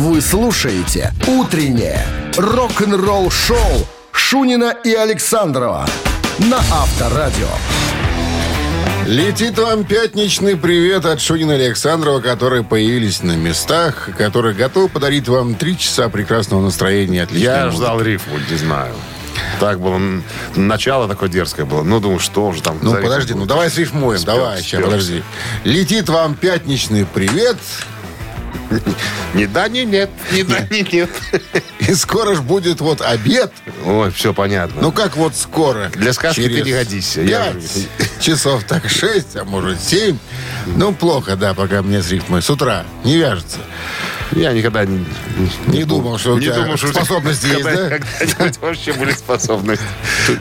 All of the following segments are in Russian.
Вы слушаете «Утреннее рок-н-ролл-шоу» Шунина и Александрова на Авторадио. Летит вам пятничный привет от Шунина и Александрова, которые появились на местах, которые готовы подарить вам три часа прекрасного настроения. Я музыки. ждал рифму, не знаю. Так было. Начало такое дерзкое было. Ну, думаю, что же там. Ну, подожди, ну давай срифмуем. Спел, давай, сейчас, подожди. Летит вам пятничный привет, Не да, не нет. Не да, не нет. и скоро ж будет вот обед. Ой, все понятно. Ну, как вот скоро? Для сказки Через ты не годишься. Пять часов так шесть, а может семь. Ну, плохо, да, пока мне с рифмой. С утра не вяжется. Я никогда не, Не думал, что у не тебя думал, что у способности есть, когда- да? Когда-нибудь вообще были способности.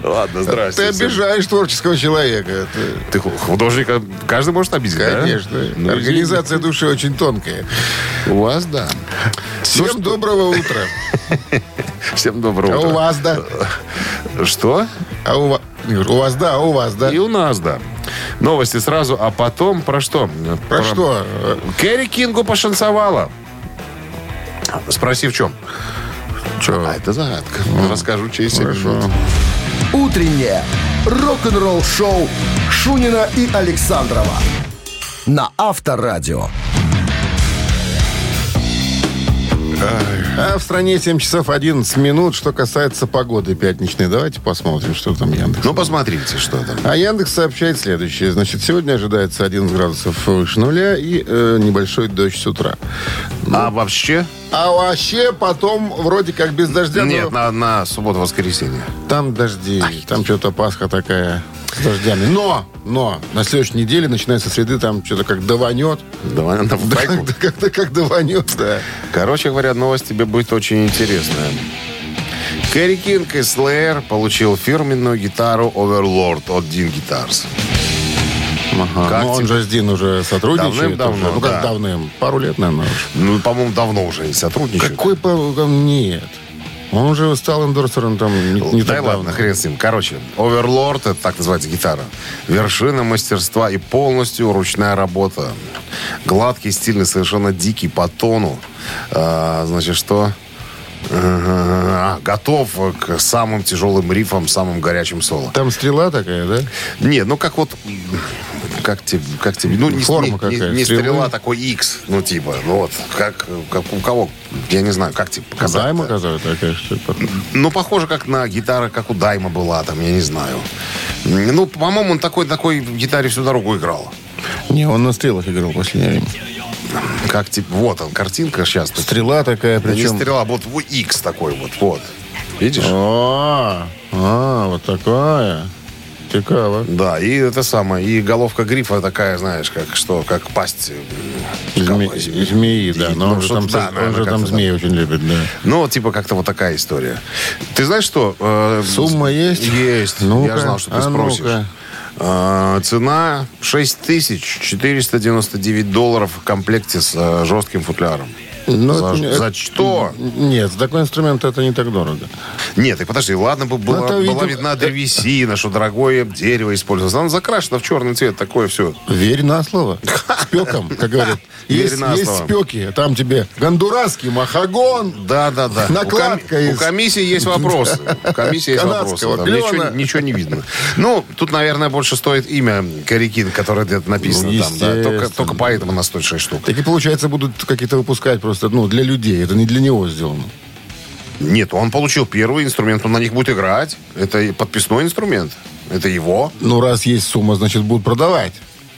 Ладно, здрасте. Ты обижаешь творческого человека. Ты- Ты ху- художника каждый может обидеть, да? Конечно. Ну, Организация души очень тонкая. У вас, да. Всем доброго утра. Всем доброго А утра. у вас, да? Что? А у вас... У вас, да, а у вас, да? И у нас, да. Новости сразу, а потом про что? Про что? Кэрри Кингу пошансовала. Спроси в чем? Че? А, это загадка. Расскажу через семь Хорошо. минут. «Утреннее рок-н-ролл-шоу» Шунина и Александрова на Авторадио. А в стране 7 часов 11 минут. Что касается погоды пятничной, давайте посмотрим, что там Яндекс. Ну, посмотрите, что там. А Яндекс сообщает следующее. Значит, сегодня ожидается 11 градусов выше нуля и э, небольшой дождь с утра. А вообще? А вообще потом вроде как без дождя. но Нет, на, на субботу-воскресенье. Там дожди, там что-то Пасха такая с дождями. Но, но, на следующей неделе, начиная со среды, там что-то как даванет. Давай на Да. Как-то как даванет, да. Короче говоря, новость тебе будет очень интересная. Кэрри Кинг из Slayer получил фирменную гитару Overlord от Dean Guitars. Ага. Как Ну, он тебе? же с Дин уже сотрудничает. Давным-давно, уже. Ну, как да. давным? Пару лет, наверное, уже. Ну, по-моему, давно уже не сотрудничают. Какой по- нет? Он уже стал эндорсером там не, не да ладно, хрен с ним. Короче, Overlord, это так называется гитара. Вершина мастерства и полностью ручная работа. Гладкий, стильный, совершенно дикий по тону. А, значит, что? А, готов к самым тяжелым рифам, самым горячим соло. Там стрела такая, да? Нет, ну как вот... Как тебе, как тебе, ну не, Форма не- не- какая, не стрелы? стрела, такой X, ну типа, ну вот, как, как у кого, я не знаю, как тебе показать. Займа казалось такая, что ли? Ну, похоже, как на гитара, как у Дайма была там, я не знаю. Ну, по-моему, он такой, такой гитаре всю дорогу играл. Не, он на стрелах играл в последнее время. Как типа, вот он, картинка сейчас. Стрела такая, Да не причем... стрела, вот вот X такой вот, вот. Видишь? А, а, вот такая. Цікаво. Да, и это самое, и головка грифа такая, знаешь, как что, как пасть. Зме- Змеи, да. И, Но ну, он же что-то, там, да, он наверное, же там змеи очень любит, да. Ну, типа как-то вот такая история. Ты знаешь что? э, Сумма есть? Есть. Ну-ка, Я знал, что ты а спросишь. ну-ка. Э, Цена 6499 долларов в комплекте с э, жестким футляром. Ну, за, это за что? Нет, такой инструмент это не так дорого. Нет, и подожди, ладно бы была, это, была видимо, видна древесина, что дорогое дерево использовалось. Оно закрашено в черный цвет, такое все. Верь на слово. Спеком, как говорят. Верь Есть, есть спеки. Там тебе гондурасский махагон. Да, да, да. Накладка у, коми- из- у комиссии есть вопросы. У комиссии есть вопросы. Ничего, ничего не видно. Ну, тут, наверное, больше стоит имя Карикин, которое где-то написано Ну, там. Да, только, только поэтому на 106 штук. Так и получается будут какие-то выпускать просто, ну, для людей. Это не для него сделано. Нет, он получил первый инструмент, он на них будет играть. Это подписной инструмент. Это его. Ну, раз есть сумма, значит, будут продавать.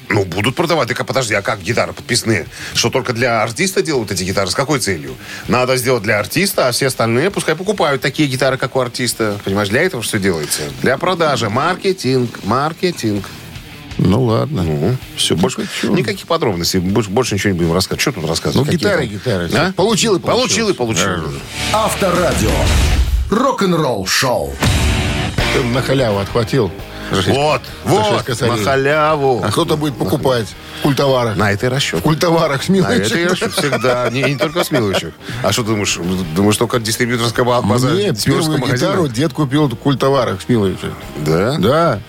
Ну, будут продавать. Так, а подожди, а как гитары подписные? Что только для артиста делают эти гитары? С какой целью? Надо сделать для артиста, а все остальные пускай покупают такие гитары, как у артиста. Понимаешь, для этого все делается. Для продажи. Маркетинг. Маркетинг. Ну, ладно. Ну, все, больше чё? никаких подробностей, больше, больше ничего не будем рассказывать. Что тут рассказывать? Ну, Какие гитары, там? гитары. А? Получил и получил. Получил и получил. Авторадио. Рок-н-ролл шоу. Ты на халяву отхватил. За Вот, вот, косарей. на халяву. А кто-то будет покупать в культоварах. На это и расчет. В культоварах с На это и расчет всегда. Не, не только с мелочью. А что ты думаешь? Думаешь, только дистрибьюторская ба- база Тверского первую магазина? гитару дед купил в культоварах с мелочью. Да? Да.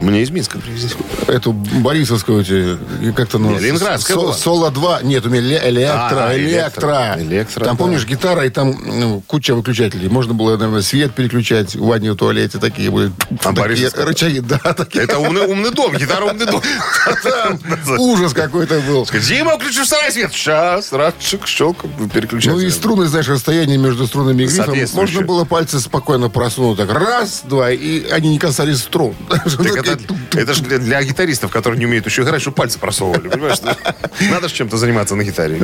Мне из Минска привезли. Эту Борисовскую, как-то... Ну, Ленинградская со- была. Соло-2. Нет, у меня эле- электро, А, электро. электро. Там, да. помнишь, гитара, и там ну, куча выключателей. Можно было, наверное, свет переключать в ванне в туалете. Такие были А такие рычаги. Да, такие. Это умный, умный дом, гитара умный дом. Ужас какой-то был. Дима, включи второй свет. Сейчас, раз, шик, щелк, переключать. Ну и струны, знаешь, расстояние между струнами и грифом. Можно было пальцы спокойно просунуть. Так раз, два, и они не касались струн. Это, это же для, для гитаристов, которые не умеют еще играть, чтобы пальцы просовывали. Понимаешь? Надо же чем-то заниматься на гитаре.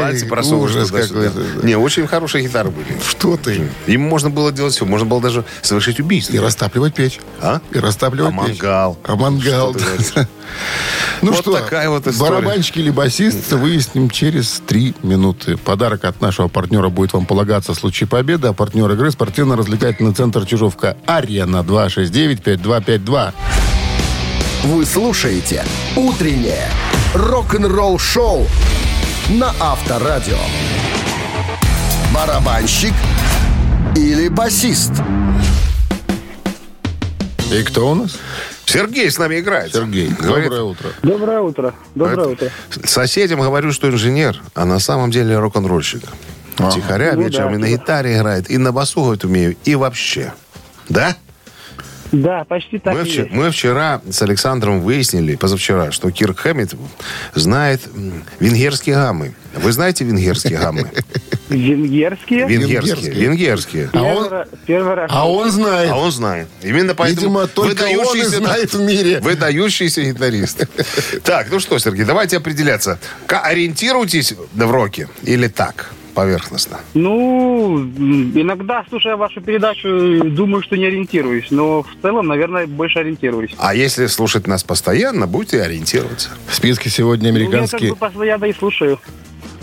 Пальцы какой-то. Не, очень хорошие гитары были. Что ты? Им можно было делать все. Можно было даже совершить убийство. И растапливать печь. А? И растапливать А печь. мангал? А мангал. Что? Ну Вот что, такая вот история. барабанщик или басист, выясним через три минуты. Подарок от нашего партнера будет вам полагаться в случае победы. А партнер игры спортивно-развлекательный центр «Чижовка» «Арена» 269-5252. Вы слушаете «Утреннее рок-н-ролл-шоу» на Авторадио. Барабанщик или басист? И кто у нас? Сергей с нами играет. Сергей. Говорит, Доброе утро. Доброе утро. Доброе утро. Соседям говорю, что инженер, а на самом деле рок-н-ролльщик. Тихоря Ну вечером да. и на гитаре играет, и на басу говорит умею, и вообще. Да? Да, почти так Мы, и вчера, есть. мы вчера с Александром выяснили, позавчера, что Кирк Хэммит знает венгерские гаммы. Вы знаете венгерские гаммы? Венгерские? Венгерские. Венгерские. А он- Первый раз-. А он знает. А он знает. Именно поэтому Видимо, только он и знает в мире. Выдающийся гитарист. Так, ну что, Сергей, давайте определяться. Ориентируйтесь в роке или так, поверхностно? Ну, иногда, слушая вашу передачу, думаю, что не ориентируюсь. Но в целом, наверное, больше ориентируюсь. А если слушать нас постоянно, будете ориентироваться. В списке сегодня Ну, я как американские... бы постоянно и слушаю.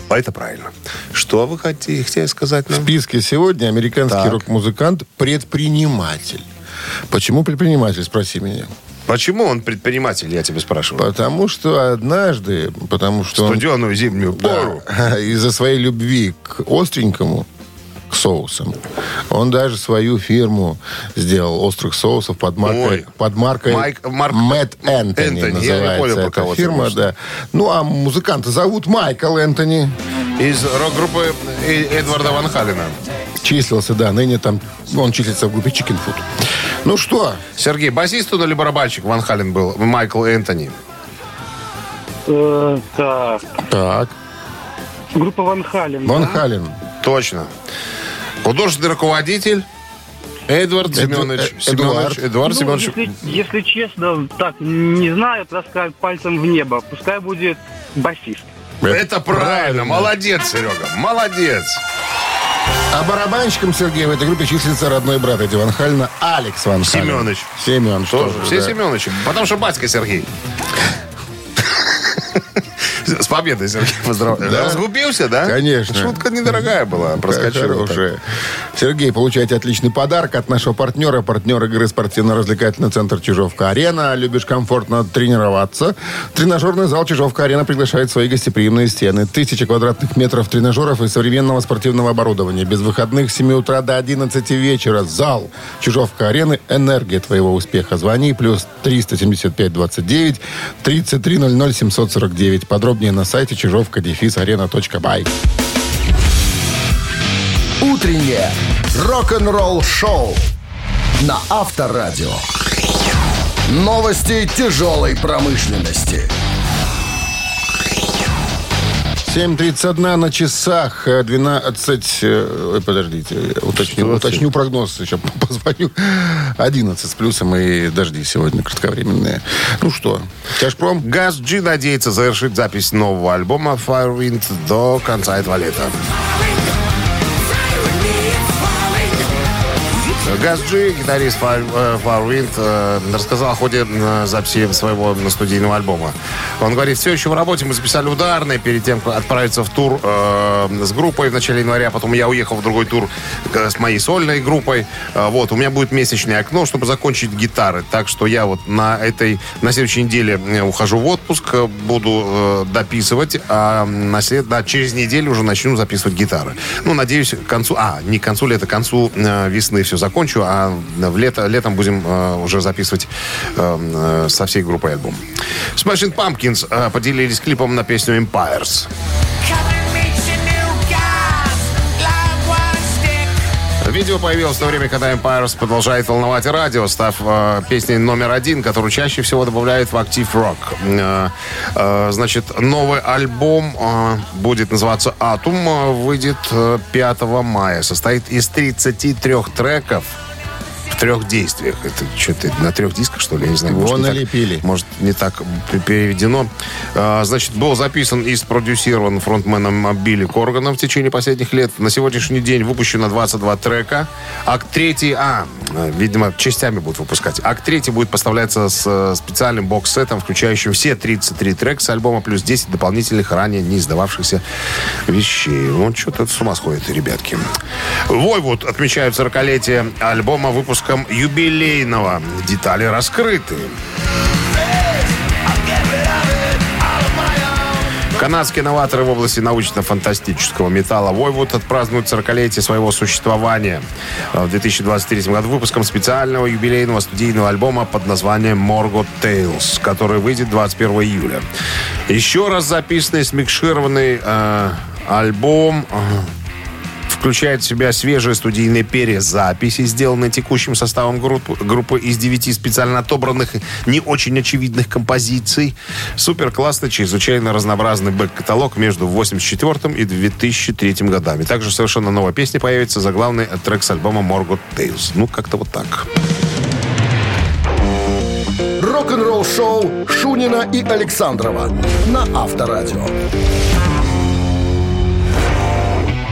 А Это правильно. Что вы хотите, хотели сказать В нам? списке сегодня американский Так. рок-музыкант предприниматель. Почему предприниматель, спроси меня. Почему он предприниматель, я тебя спрашиваю? Потому что однажды, потому что он Студеную зимнюю пору. Да. Из-за своей любви к остренькому, к соусам, он даже свою фирму сделал острых соусов под маркой, Ой. под маркой Майк- Марк- Мэтт Энтони Энтони, я не называется понял, эта фирма, да. Ну, а музыканта зовут Майкл Энтони. Из рок-группы Эдварда Ван Халина. Числился, да, ныне там, он числится в группе Chicken Food. Ну что, Сергей, басист он или барабанщик Ван Хален был? Майкл Энтони. Э, так, так, группа Ван Хален. Ван да? Хален. Точно. Художественный руководитель Эдвард Семенович. э- Семенович. Эдуард. Эдуард Ну, Семенович. если, если честно, так, не знаю, так сказать, пальцем в небо. Пускай будет басист. Это правильно. Молодец, Серега. Молодец. А барабанщиком Сергея в этой группе числится родной брат Эдди Ван Халена Алекс Ван Хален. Семенович. Семен, что Тоже. же, Все да. Семеновичи. Потому что батька Сергей. Победой, Сергей, поздравляю. Да? Разгубился, да? Конечно. Шутка недорогая была, проскочила. Хорошая. Сергей, получаете отличный подарок от нашего партнера, партнера игры спортивно-развлекательный центр Чижовка-Арена. Любишь комфортно тренироваться? Тренажерный зал Чижовка-Арена приглашает свои гостеприимные стены. Тысяча квадратных метров тренажеров и современного спортивного оборудования. Без выходных с 7 утра до 11 вечера. Зал Чижовка-Арены. Энергия твоего успеха. Звони. Плюс 375 29 33 00 749. Подробнее на сайте чижовка-арена.бай. Утреннее рок-н-ролл-шоу на Авторадио. Новости тяжелой промышленности. 7.31 на часах, э, 12... э, ой, Подождите, уточню, 20. уточню прогноз, еще позвоню. 11 с плюсом и дожди сегодня кратковременные. Ну что, Тяжпром? Газ G надеется завершить запись нового альбома Firewind до конца этого лета. Газ G, гитарист Fire- э, э, рассказал о ходе э, записи своего студийного альбома. Он говорит, все еще в работе, мы записали ударные перед тем, как отправиться в тур с группой в начале января, потом я уехал в другой тур с моей сольной группой. Вот, у меня будет месячное окно, чтобы закончить гитары. Так что я вот на этой, на следующей неделе ухожу в отпуск, буду дописывать, а на след, да, через неделю уже начну записывать гитары. Ну, надеюсь, к концу, а, не к концу лета, к концу весны все закончится. Закончу, а в лето, летом будем э, уже записывать э, э, со всей группой альбом. Smashing Pumpkins э, поделились клипом на песню Empires. Видео появилось в то время, когда Empires продолжает волновать радио, став э, песней номер один, которую чаще всего добавляют в актив рок. Э, э, значит, новый альбом э, будет называться «Атум», э, выйдет э, 5 мая. Состоит из 33 треков в трех действиях. Это что-то на трех дисках, что ли? Я не знаю. Вон так- налепили. может, не так переведено. А, Значит, был записан и спродюсирован фронтменом Билли Корганом в течение последних лет. На сегодняшний день выпущено 22 трека. Акт третий, а, видимо, частями будут выпускать. Акт третий будет поставляться с э, специальным бокс-сетом, включающим все 33 трека с альбома, плюс 10 дополнительных, ранее не издававшихся вещей. Ну, что-то с ума сходит, ребятки. Войвуд отмечают 40-летие альбома выпуском юбилейного. Детали раскрыты. Канадские новаторы в области научно-фантастического металла Войвуд отпразднуют 40-летие своего существования в 2023 году выпуском специального юбилейного студийного альбома под названием «Morgoth Tales», который выйдет 21 июля. Еще раз записанный, смикшированный э, альбом э, включает в себя свежие студийные перезаписи, сделанные текущим составом группы, группы из девяти специально отобранных, не очень очевидных композиций. Супер классный, чрезвычайно разнообразный бэк-каталог между 84 и 2003 годами. Также совершенно новая песня появится, заглавный трек с альбома Morgoth Tales. Ну, как-то вот так. Рок-н-ролл шоу Шунина и Александрова на Авторадио.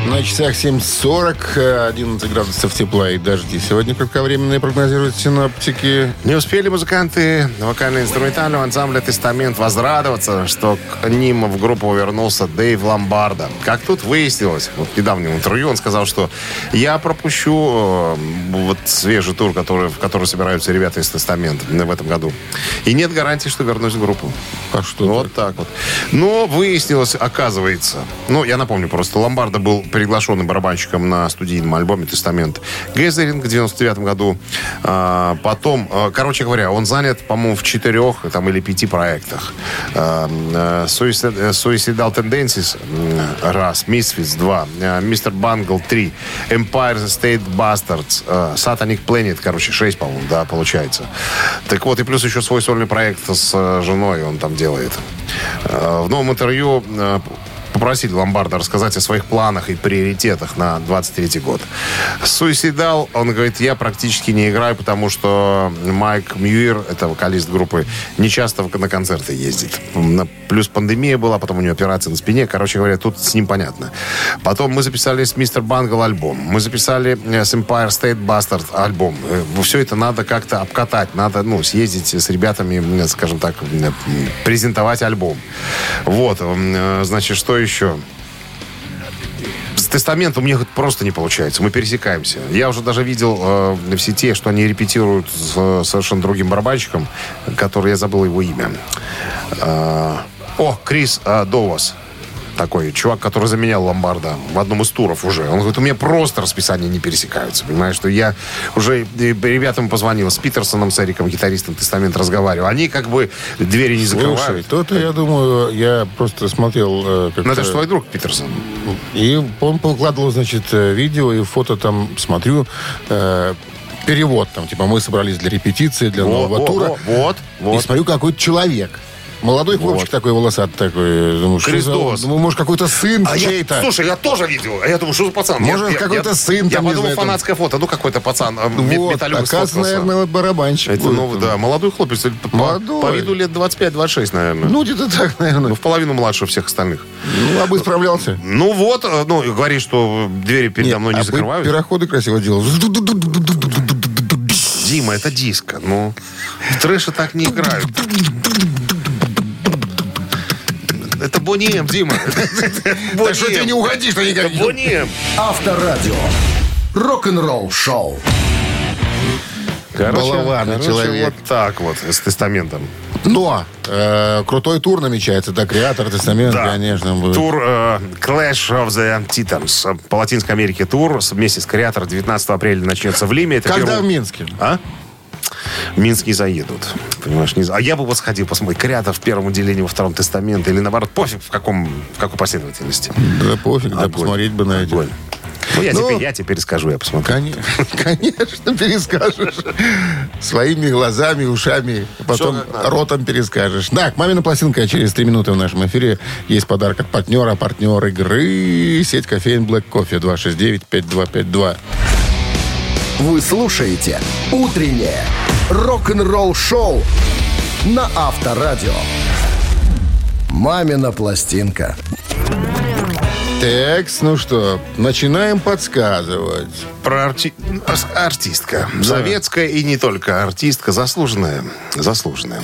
На часах 7.40, э, 11 градусов тепла и дожди. Сегодня кратковременные прогнозируют синоптики. Не успели музыканты вокально-инструментального ансамбля «Тестамент» возрадоваться, что к ним в группу вернулся Дэйв Ломбарда. Как тут выяснилось, вот в недавнем интервью он сказал, что я пропущу э, вот свежий тур, который, в который собираются ребята из «Тестамент» в этом году. И нет гарантии, что вернусь в группу. А что Вот так вот. Но выяснилось, оказывается, ну, я напомню просто, Ломбарда был приглашенным барабанщиком на студийном альбоме «Тестамент» Гезеринг в 99 году. А, потом, а, короче говоря, он занят, по-моему, в четырех там, или пяти проектах. А, а, э, Suicidal Tendencies раз, Misfits два, Mr. Bungle три, Empire State Bastards, Satanic Planet, короче, шесть, по-моему, да, получается. Так вот, и плюс еще свой сольный проект с женой он там делает. В новом интервью попросили Ломбарда рассказать о своих планах и приоритетах на 23 год. Суисидал, он говорит, я практически не играю, потому что Майк Мьюир, это вокалист группы, не часто на концерты ездит. Плюс пандемия была, потом у него операция на спине. Короче говоря, тут с ним понятно. Потом мы записали с Мистер Бангл альбом. Мы записали э, с Empire State Bastard альбом. Все это надо как-то обкатать. Надо, ну, съездить с ребятами, э, скажем так, э, презентовать альбом. Вот, э, значит, что еще? С тестаментом у это просто не получается. Мы пересекаемся. Я уже даже видел э, в сети, что они репетируют с э, совершенно другим барабанщиком, который я забыл его имя. Э, о, Крис э, Довас. Такой чувак, который заменял Ломбарда в одном из туров уже. Он говорит, у меня просто расписания не пересекаются. Понимаешь, что я уже ребятам позвонил с Питерсоном, с Эриком, гитаристом Тестамент разговаривал. Они как бы двери не Слушай, закрывают. то-то, я думаю, я просто смотрел... э, как-то- Ну, это же твой друг Питерсон. И он выкладывал, значит, э, видео и фото там, смотрю, э, перевод там, типа, мы собрались для репетиции, для нового Во, тура. во, Вот, И вот. смотрю, какой-то человек. Молодой хлопчик такой волосатый такой. Думаю, за- Христос. Думаю, может, какой-то сын А я- чей-то. слушай, я тоже видел. А Я думаю, что за пацан? Может, Я- я- какой-то я- сын Я там, не подумал, знаю, там. фанатское фото. Ну, какой-то пацан. а, вот, оказывается, наверное, вот барабанщик. Это, ну, да, молодой хлопец. По, Молодой. по виду лет 25-26, наверное. Ну, где-то так, наверное. Ну, в половину младше всех остальных. Ну, а бы справлялся. Ну вот, э, ну, говорит, что двери передо мной не а закрывают. пироходы красиво делал. Дима, это диско. Ну, в трэше так не играют. Это Бонни М, Дима. Так что ты не уходишь-то никак. Бонни М. Авторадио. Рок-н-ролл шоу. Балованы короче, человек. вот так вот, с тестаментом. Но э, крутой тур намечается, да, Креатор, Тестамент, Да. конечно, будет. Тур э, Clash of the Titans. По Латинской Америке тур вместе с Креатор 19 апреля начнется в Лиме. Это Когда первый- в Минске? А? В Минск не заедут. Понимаешь, не... А я бы вот сходил посмотреть Креатор в первом отделении, во втором тестаменте. Или наоборот, пофиг в, каком, в какой последовательности. Да пофиг, да, Огонь. посмотреть бы на эти. Огонь. Ну, я, Ну, теперь, я теперь скажу, я посмотрю. Конечно, конечно, перескажешь. Своими глазами, ушами, а потом ротом перескажешь. Так, «Мамина пластинка» через три минуты в нашем эфире. Есть подарок от партнера, партнер игры. Сеть кофеин Black Coffee 269-5252. Вы слушаете «Утреннее рок-н-ролл-шоу» на Авторадио. «Мамина пластинка». Так, ну что, начинаем подсказывать. Про арти- артистка. Советская и не только артистка. Заслуженная. Заслуженная.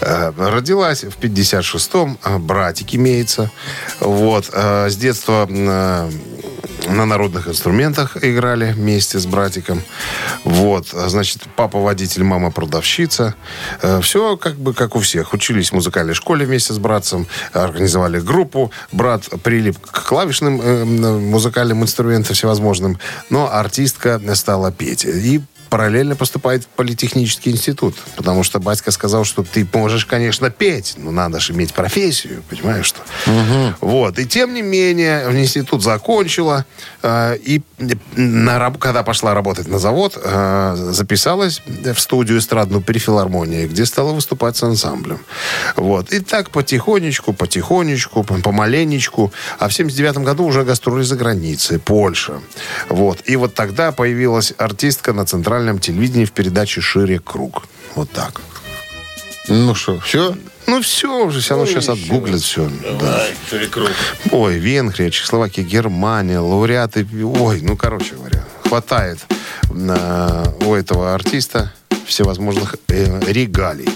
Э, родилась в 56-м. э, Братик имеется. Вот. э, С детства э, на народных инструментах играли вместе с братиком. Вот. А, Значит, папа водитель, мама продавщица. Все как бы как у всех. Учились в музыкальной школе вместе с братцем. Организовали группу. Брат прилип к клавишным э, музыкальным инструментам всевозможным. Но артистка стала петь. И параллельно поступает в политехнический институт. Потому что батька сказал, что ты можешь, конечно, петь, но надо же иметь профессию, понимаешь, что? Вот. И тем не менее, в институт закончила. э, и на, когда пошла работать на завод, э, записалась в студию эстрадную при филармонии, где стала выступать с ансамблем. Вот. И так потихонечку, потихонечку, пом- помаленечку. А в 79 году уже гастроли за границей, Польша. Вот. И вот тогда появилась артистка на центральном телевидении в передаче «Шире круг». Вот так. Ну что, все? Ну, все уже, все равно сейчас отгуглят все. Да. Ой, Венгрия, Чехословакия, Германия, лауреаты. Ой, ну, короче говоря, хватает на, у этого артиста всевозможных э, регалий.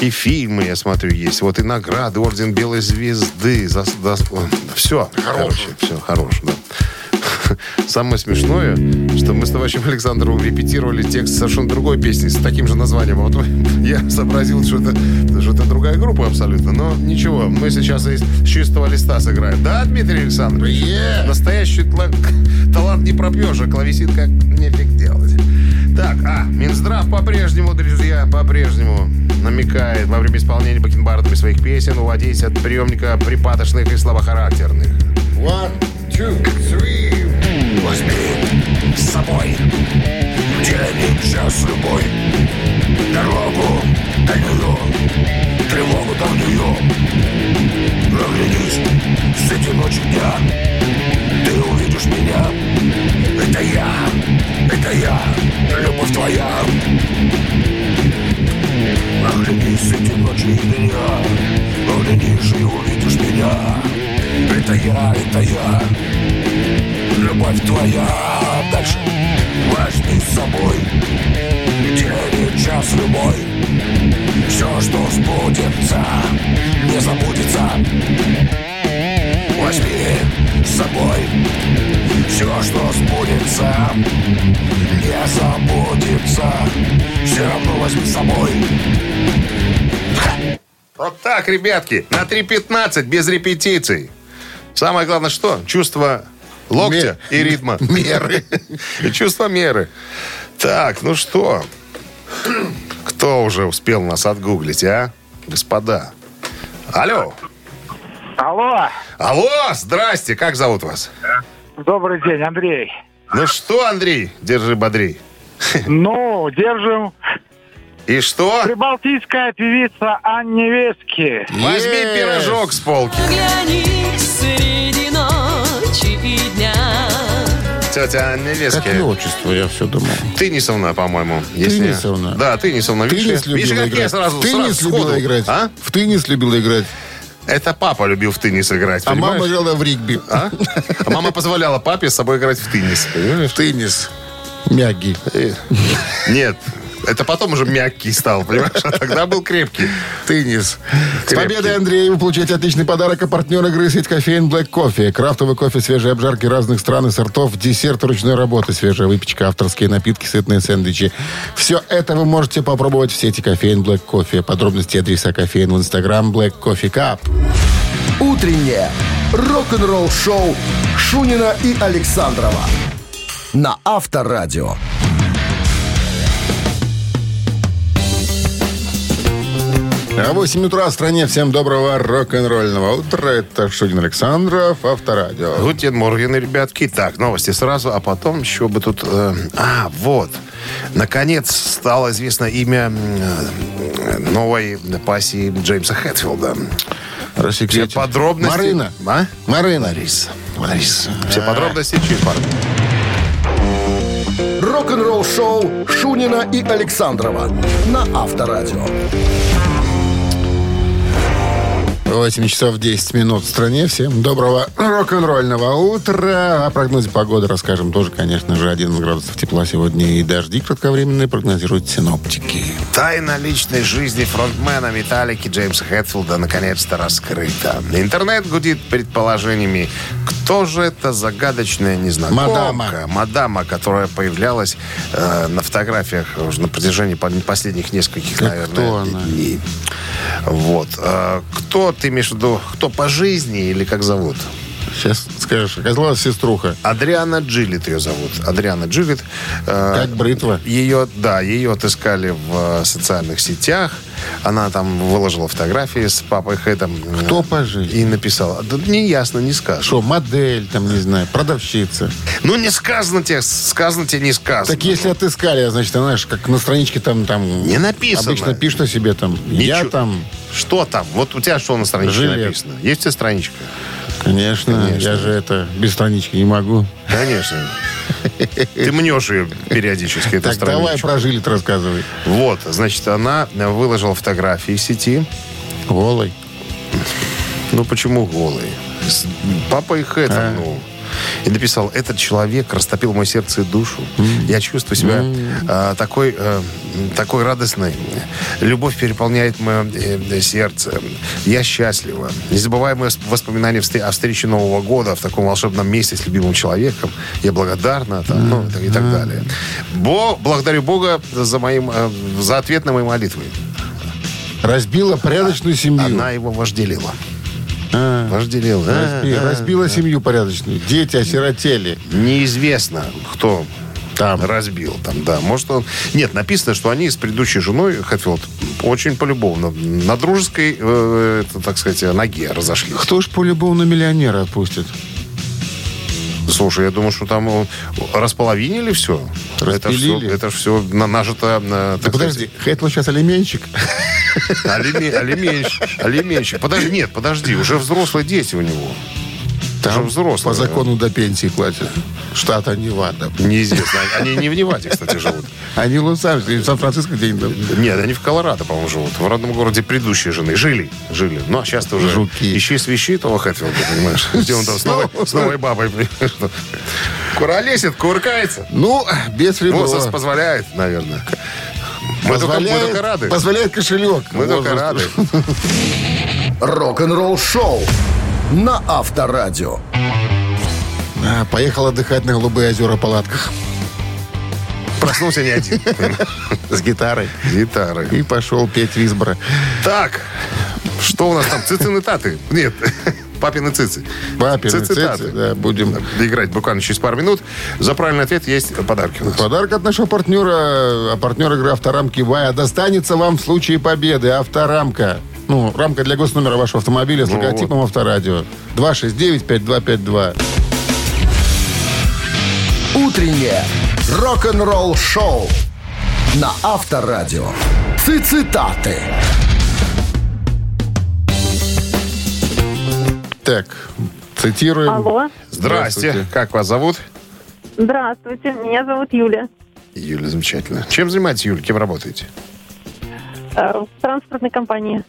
И фильмы, я смотрю, есть. Вот и награды, орден Белой Звезды. За, все, короче, все, хорош, да. Самое смешное, что мы с товарищем Александром репетировали текст совершенно другой песни с таким же названием. А Вот я сообразил, что это, что это другая группа абсолютно. Но ничего, мы сейчас из чистого листа сыграем. Да, Дмитрий Александрович? Настоящий тла- талант не пропьешь, а клавесин как нефиг делать. Так, а, Минздрав по-прежнему, друзья, по-прежнему намекает во время исполнения бакенбардами своих песен уводить от приемника припадочных и слабохарактерных. One, two, three. Возьми с собой. День час любой. Дорогу дальнюю, тревогу давнюю Оглянись среди ночи дня. Ты увидишь меня. Это я, это я, любовь твоя. Оглянись среди ночи дня. Оглянись и увидишь меня. Это я, это я любовь твоя. Дальше. Возьми с собой. День и час любой. Все, что сбудется, не забудется. Возьми с собой. Все, что сбудется, не забудется. Все равно возьми с собой. Вот так, ребятки, на 3.15, без репетиций. Самое главное что? Чувство локтя и ритма. Меры. И чувство меры. Так, ну что? Кто уже успел нас отгуглить, а? Господа. Алло. Алло, Алло, здрасте, как зовут вас? добрый день, Андрей. Ну что, Андрей, держи бодрей. Ну, держим. И что? Прибалтийская певица Анни Вески. Возьми пирожок с полки. Среди ночи и дня. Тетя Анна Как ее отчество, я все думал. Тынисовна, по-моему. Тынисовна. Да, Тынисовна. Видишь, Теннис видишь, любила как я играть. сразу, Теннис сразу любила сходу. играть. А? В теннис любила играть. Это папа любил в теннис играть, А понимаешь? мама играла в ригби. А? А мама позволяла папе с собой играть в теннис. Понимаешь? В теннис. Мягкий. Э, Нет, Это потом уже мягкий стал, понимаешь? А тогда был крепкий. Теннис. С Крепкий. победой, Андрей! Вы получаете отличный подарок от партнера игры сеть кофеин Black Coffee. Крафтовый кофе, свежие обжарки разных стран и сортов, десерт ручной работы, свежая выпечка, авторские напитки, сытные сэндвичи. Все это вы можете попробовать в сети кофеин Black Coffee. Подробности адреса кофеин в инстаграм Black Coffee Cup. Утреннее рок-н-ролл-шоу Шунина и Александрова на Авторадио. А 8 утра в стране. Всем доброго рок-н-ролльного утра. Это Шунин Александров, Авторадио. Guten Morgen, ребятки. Так, новости сразу, а потом еще бы тут... э, а, вот. Наконец стало известно имя э, новой пассии Джеймса Хэтфилда. Все подробности... Марина. А? Марина. Лариса. Лариса. Все подробности через пару минут. Рок-н-ролл-шоу Шунина и Александрова на Авторадио. 8 часов 10 минут в стране. Всем доброго рок-н-ролльного утра. О прогнозе погоды расскажем тоже, конечно же. 11 градусов тепла сегодня и дожди кратковременные прогнозируют синоптики. Тайна личной жизни фронтмена Металлики Джеймса Хэтфилда наконец-то раскрыта. Интернет гудит предположениями, кто же это загадочная незнакомка. Мадама. Мадама, которая появлялась э, на фотографиях уже на протяжении по- последних нескольких, наверное, кто она? дней. Вот. Э, кто, ты имеешь в виду, кто по жизни или как зовут? Сейчас скажешь, оказалась сеструха. Адриана Джилет ее зовут. Адриана Джилет. э, Как бритва. Ее, да, ее отыскали в э, социальных сетях. Она там выложила фотографии с папой Хэтом. Кто по жизни? И написала. Да не ясно, не сказано. Что, модель, там, не знаю, продавщица. Ну, не сказано тебе, сказано тебе, не сказано. Так если отыскали, значит, знаешь, как на страничке там... там Не написано. Обычно пишут о себе там. Я Ничего. там, Что там? Вот у тебя что на страничке Жилет. написано? Есть у тебя страничка? Конечно, Конечно. я же это без странички не могу. Конечно. Ты мнешь ее периодически, эту Так, давай про жилет рассказывай. Вот, значит, она выложила фотографии в сети. Голой. Ну, почему голый? С папой Хэттом, А. ну. И написал, этот человек растопил мое сердце и душу. Я чувствую себя а, такой, э, такой радостной. Любовь переполняет мое э, сердце. Я счастлива. Незабываемые вос- воспоминания о встрече Нового года в таком волшебном месте с любимым человеком. Я благодарна там, ну, и так далее. Бо, благодарю Бога за, моим, э, за ответ на мои молитвы. Разбила порядочную семью. Она его вожделила. А, Вожделила. разби- А, а, разбила семью порядочную. Дети осиротели. Неизвестно, кто там разбил. Там, да. Может, он... Нет, написано, что они с предыдущей женой, Хэтфилд, очень полюбовно, на дружеской, э, это, так сказать, ноге разошлись. Кто ж полюбовно миллионера отпустит? Слушай, я думаю, что там э, располовинили все. Это все, Распилили? это все на, нажито... на, Да так подожди, Хэтл сейчас алименщик. алименщик. Алименщик. Подожди, нет, подожди, уже взрослые дети у него. Уже Там взрослые. по закону до пенсии платят. Штата Невада. Неизвестно. Они не в Неваде, кстати, живут. Они в Лос-Анджелесе, в Сан-Франциско где-нибудь. Нет, они в Колорадо, по-моему, живут. В родном городе предыдущей жены. Жили. Жили. Ну, а сейчас ты уже Жуки. ищи свищи того Хэтфилда, понимаешь? Где он там с новой, с новой бабой? Куролесит, куркается. Ну, без ребро. Возраст позволяет, наверное. Мы только, мы только рады. Позволяет кошелек. Мы только рады. Рок-н-ролл-шоу на Авторадио. А, поехал отдыхать на голубые озера палатках Проснулся не один. с гитарой. Гитары. И пошел петь Висбора. Так, что у нас там? Цицины таты? Нет, папины цицы. Папины Цицитаты. цицы, да, будем. Играть буквально через пару минут. За правильный ответ есть подарки у нас. Подарок от нашего партнера, а партнер игры «Авторамки Вая» достанется вам в случае победы. «Авторамка». Ну, рамка для госномера вашего автомобиля с Ну логотипом «Авторадио». 269-5252. Утреннее рок-н-ролл-шоу на Авторадио. Цитаты. Так, цитируем. Алло. Здрасте. Здравствуйте. Как вас зовут? Здравствуйте, меня зовут Юля. Юля, замечательно. Чем занимаетесь, Юля? Кем работаете? Э, В транспортной компании.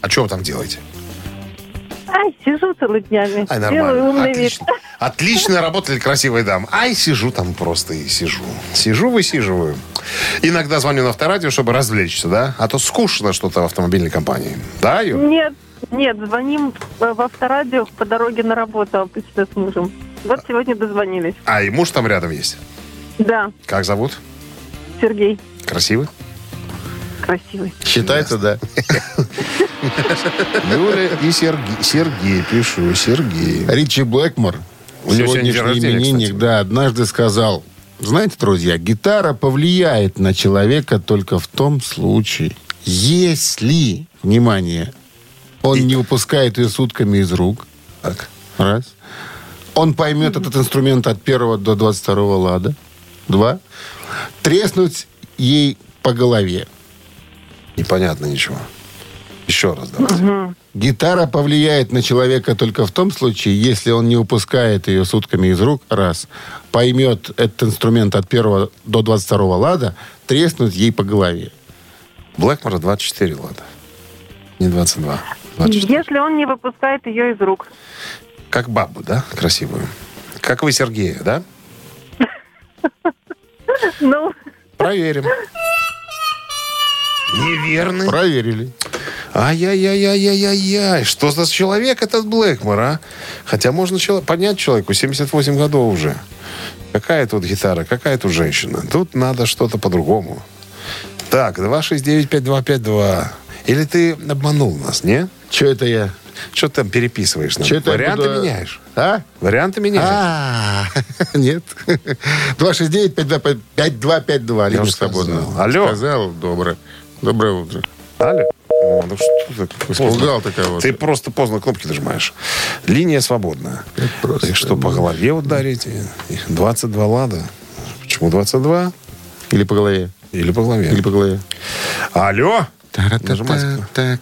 А что вы там делаете? Ай, сижу целыми днями. Ай, Делаю нормально. умный Отлично. вид. Отлично работали красивые дамы. Ай, сижу там просто и сижу. Сижу, высиживаю. Иногда звоню на авторадио, чтобы развлечься, да? А то скучно что-то в автомобильной компании. Да, Ю? Нет, нет, звоним э, в авторадио по дороге на работу обычно с мужем. Вот сегодня дозвонились. А, и муж там рядом есть. Да, Как зовут? Сергей, Красивый? красивый. Считается, да. Юля и Сергей. Сергей, пишу, Сергей. Ричи Блэкмор, сегодня сегодняшний рождения, именинник, кстати. да, однажды сказал, знаете, друзья, гитара повлияет на человека только в том случае, если, внимание, он не выпускает ее сутками из рук, Так. раз, он поймет этот инструмент от первого до 22 лада, два, треснуть ей по голове. Непонятно ничего. Еще раз давайте. Гитара повлияет на человека только в том случае, если он не упускает ее сутками из рук, раз, поймет этот инструмент от первого до 22 лада, треснуть ей по голове. Блэкмора 24, ладно. Не 22. 24. Если он не выпускает ее из рук. Как бабу, да? Красивую. Как вы, Сергея, да? Ну, Проверим. Неверно. Проверили. Ай-яй-яй-яй-яй-яй. Что за человек этот Блэкмор, а? Хотя можно чело- понять человеку, 78 годов уже. Какая тут гитара, какая тут женщина? Тут надо что-то по-другому. Так, 269-5252. Или ты обманул нас, не? Что это я? Что ты там переписываешь нам? Я Варианты буду- меняешь. А? Варианты меняешь. А, нет. 269-5252. Линия свободна. Алло. Сказал. Доброе. Доброе утро. Алло. О, ну что ты? Испугал ты кого-то. Ты просто поздно кнопки нажимаешь. Линия свободна. просто И что, по голове ударите? 22 лада. Почему 22? Или по голове. Или по голове? Или по голове. Алло? Нажимать.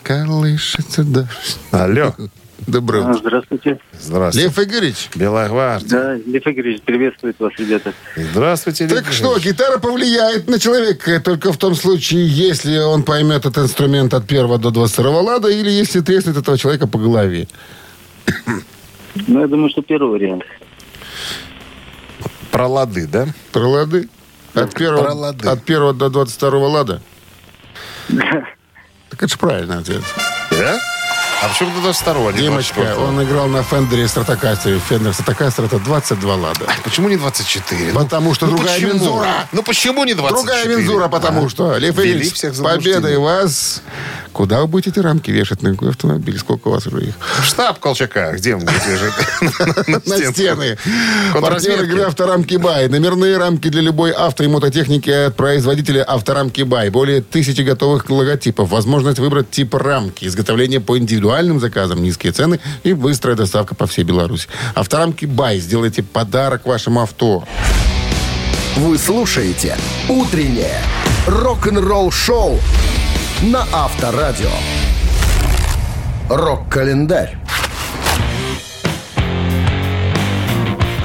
Колышется дождь. Алло. Доброе утро. Здравствуйте. Здравствуйте. Лев Игоревич, Белая гвардия. Да, Лев Игоревич, приветствует вас, ребята. Здравствуйте, так Лев что, Игоревич. гитара повлияет на человека только в том случае, если он поймет этот инструмент от первого до 22 лада, или если треснет этого человека по голове. Ну, я думаю, что первый вариант. Про лады, да? Про лады? От Про первого, лады. от первого до 22 лада? Так это же правильный ответ. Да? А почему ты 22 не Димочка, 24? он играл на Фендере Стратокастере. Фендер Стратокастер это 22 лада. Почему не 24? Потому что другая почему? мензура. Ну почему не 24? Другая мензура, потому А? что. Лев Ильич, всех победой вас. Куда вы будете эти рамки вешать? На какой автомобиль? Сколько у вас уже их? Штаб Колчака. Где он будет лежит? На стены. Партнер игры «Авторамки Бай». Номерные рамки для любой авто и мототехники от производителя «Авторамки Бай». Более тысячи готовых логотипов. Возможность выбрать тип рамки. Изготовление по индивидуальным заказам. Низкие цены и быстрая доставка по всей Беларуси. «Авторамки Бай». Сделайте подарок вашему авто. Вы слушаете «Утреннее рок-н-ролл-шоу» на Авторадио. Рок-календарь.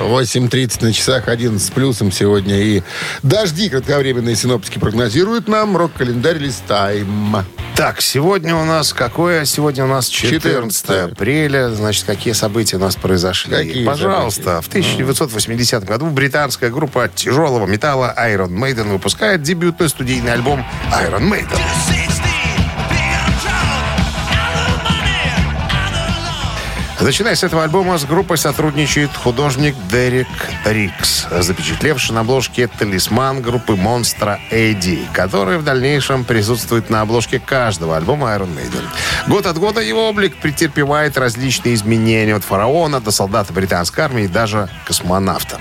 8.30 на часах, 11 с плюсом сегодня. И дожди кратковременные синоптики прогнозируют нам. Рок-календарь листаем. Так, сегодня у нас какое? Сегодня у нас 14 14 апреля. Значит, какие события у нас произошли? Какие Пожалуйста, в 1980 году британская группа тяжелого металла Iron Maiden выпускает дебютный студийный альбом Iron Maiden. Начиная с этого альбома с группой сотрудничает художник Дерек Рикс, запечатлевший на обложке талисман группы Монстра Эдди, который в дальнейшем присутствует на обложке каждого альбома Iron Maiden. Год от года его облик претерпевает различные изменения от фараона до солдата британской армии и даже космонавта.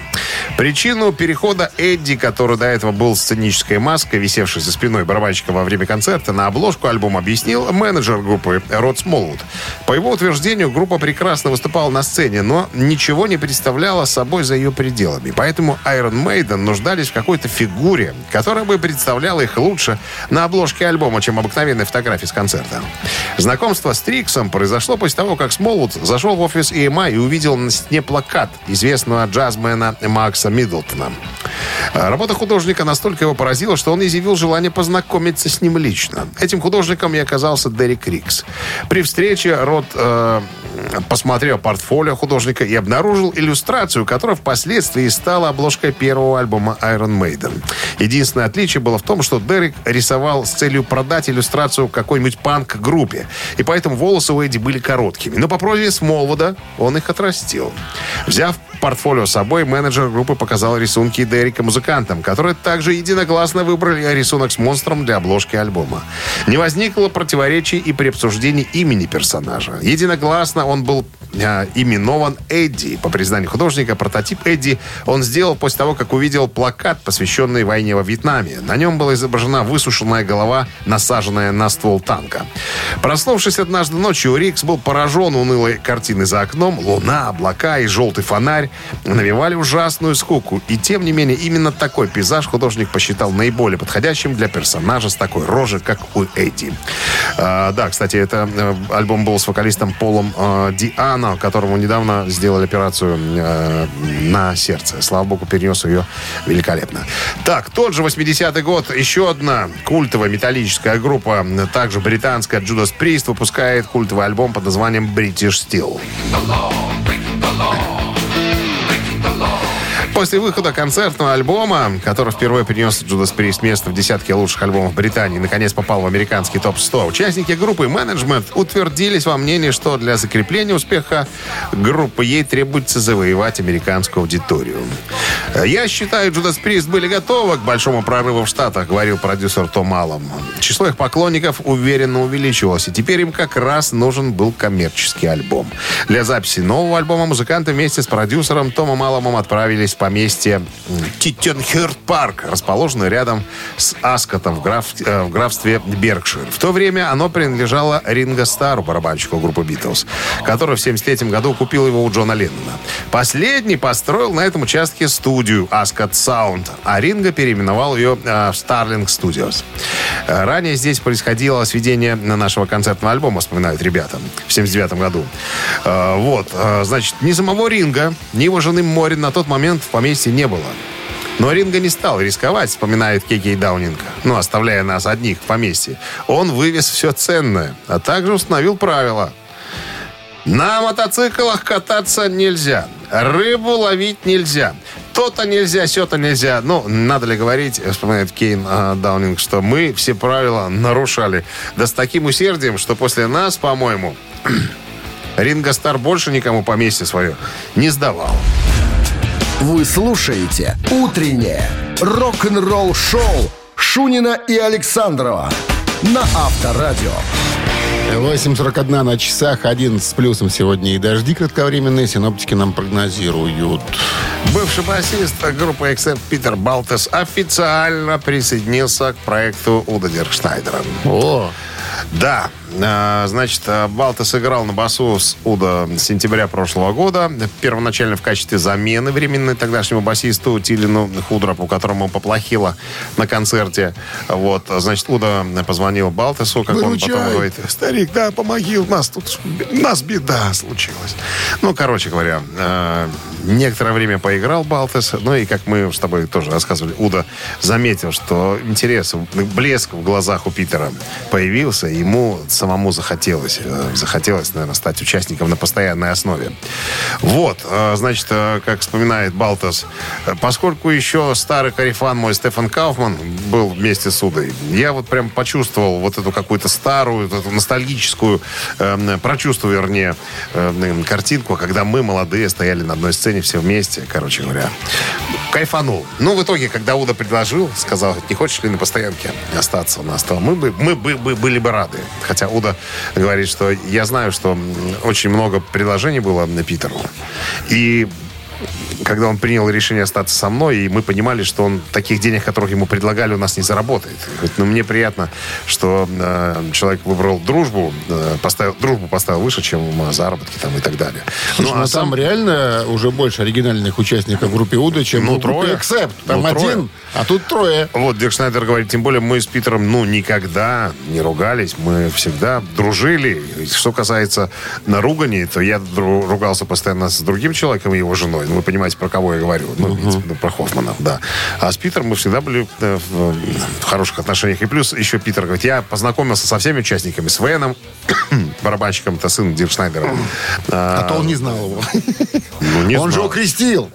Причину перехода Эдди, который до этого был сценической маской, висевшей за спиной барабанщика во время концерта, на обложку альбома объяснил менеджер группы Род Смолвуд. По его утверждению, группа прекрасно выступала на сцене, но ничего не представляла собой за ее пределами. Поэтому Iron Maiden нуждались в какой-то фигуре, которая бы представляла их лучше на обложке альбома, чем обыкновенной фотографии с концерта. Знакомство с Триксом произошло после того, как Смолвуд зашел в офис EMI и увидел на стене плакат известного джазмена Макса Миддлтона. А, Работа художника настолько его поразила, что он изъявил желание познакомиться с ним лично. Этим художником и оказался Дерек Рикс. При встрече Рот э, посмотрел портфолио художника и обнаружил иллюстрацию, которая впоследствии стала обложкой первого альбома Iron Maiden. Единственное отличие было в том, что Дерек рисовал с целью продать иллюстрацию какой-нибудь панк-группе. И поэтому волосы у Эдди были короткими. Но по просьбе Смолвуда он их отрастил. Взяв портфолио собой, менеджер группы показал рисунки Дерека музыкантам, которые также единогласно выбрали рисунок с монстром для обложки альбома. Не возникло противоречий и при обсуждении имени персонажа. Единогласно он был э, именован Эдди. По признанию художника, прототип Эдди он сделал после того, как увидел плакат, посвященный войне во Вьетнаме. На нем была изображена высушенная голова, насаженная на ствол танка. Проснувшись однажды ночью, Рикс был поражен унылой картиной за окном. Луна, облака и желтый фонарь навевали ужасную скуку. И тем не менее, именно такой пейзаж художник посчитал наиболее подходящим для персонажа с такой рожей, как у Эдди. А, да, кстати, это э, альбом был с вокалистом Полом э, Диано, которому недавно сделали операцию э, на сердце. Слава богу, перенес ее великолепно. Так, тот же 80-й год, еще одна культовая металлическая группа, также британская, Judas Priest, выпускает культовый альбом под названием British Steel. После выхода концертного альбома, который впервые принес Judas Priest место в десятке лучших альбомов Британии, наконец попал в американский топ-100, участники группы менеджмент утвердились во мнении, что для закрепления успеха группы ей требуется завоевать американскую аудиторию. «Я считаю, Judas Priest были готовы к большому прорыву в Штатах», говорил продюсер Том Аллом. Число их поклонников уверенно увеличивалось, и теперь им как раз нужен был коммерческий альбом. Для записи нового альбома музыканты вместе с продюсером Томом Алломом отправились поместье Титтенхерт Парк, расположенное рядом с Аскотом в, граф- э, в графстве Беркшир. В то время оно принадлежало Ринго Стару, барабанщику группы Битлз, который в 1973 году купил его у Джона Леннона. Последний построил на этом участке студию Аскот Саунд, а Ринго переименовал ее э, в Starling Studios. Э, Ранее здесь происходило сведение нашего концертного альбома, вспоминают ребята, в 79 году. Вот, значит, ни самого Ринга, ни его жены Мори на тот момент поместье не было. Но Ринга не стал рисковать, вспоминает Кей Даунинг, ну, оставляя нас одних в поместье. Он вывез все ценное, а также установил правила. На мотоциклах кататься нельзя, рыбу ловить нельзя, то-то нельзя, сё-то нельзя. Ну, надо ли говорить, вспоминает Кейн э, Даунинг, что мы все правила нарушали. Да с таким усердием, что после нас, по-моему, Ринго Стар больше никому поместье свое не сдавал. Вы слушаете «Утреннее рок-н-ролл-шоу» Шунина и Александрова на Авторадио. 8.41 на часах, 11 с плюсом сегодня и дожди кратковременные. Синоптики нам прогнозируют. Бывший басист группы XF Питер Балтес официально присоединился к проекту Уда Деркшнайдера. О, Да, э, значит, э, Балтес играл на басу с Уда с сентября прошлого года. Первоначально в качестве замены временной тогдашнему басисту Тилину Худрапу, которому поплохело на концерте. Вот, значит, Уда позвонил Балтесу, как он Выручай. потом говорит, старик, да, помоги, у нас тут, у нас беда случилась. Ну, короче говоря, э, некоторое время поиграл Балтес, ну и, как мы с тобой тоже рассказывали, Уда заметил, что интерес, блеск в глазах у Питера появился, и ему самому захотелось, э, захотелось, наверное, стать участником на постоянной основе. Вот, э, значит, э, как вспоминает Балтес, э, поскольку еще старый карифан мой Стефан Кауфман был вместе с Удой, я вот прям почувствовал вот эту какую-то старую, вот эту ностальгическую, э, прочувствовал, вернее, э, картинку, когда мы, молодые, стояли на одной сцене все вместе, короче говоря. Кайфанул. Ну, в итоге, когда Уда предложил, сказал, не хочешь ли на постоянке остаться у нас, то мы бы, мы бы, бы- были бы рады. Хотя Уда говорит, что я знаю, что очень много предложений было на Питеру. И когда он принял решение остаться со мной, и мы понимали, что он таких денег, которых ему предлагали, у нас не заработает. Говорит, Но мне приятно, что э, человек выбрал дружбу, э, поставил, дружбу поставил выше, чем заработки там и так далее. ну, а там реально уже больше оригинальных участников в группе Уда, чем Ну, в группе трое. Accept. Там Ну, трое. один, а тут трое. Вот Дик Шнайдер говорит, тем более мы с Питером, ну, никогда не ругались, мы всегда дружили. Что касается наруганий, то я ругался постоянно с другим человеком и его женой. Ну, вы понимаете, про кого я говорю. Ну, виду про Хоффмана, да. А с Питером мы всегда были э, в, в хороших отношениях. И плюс еще Питер говорит, я познакомился со всеми участниками, с Веном, барабанщиком, это сын Диршнайдера. А то он не знал его. Ну, не Он же знал. его крестил.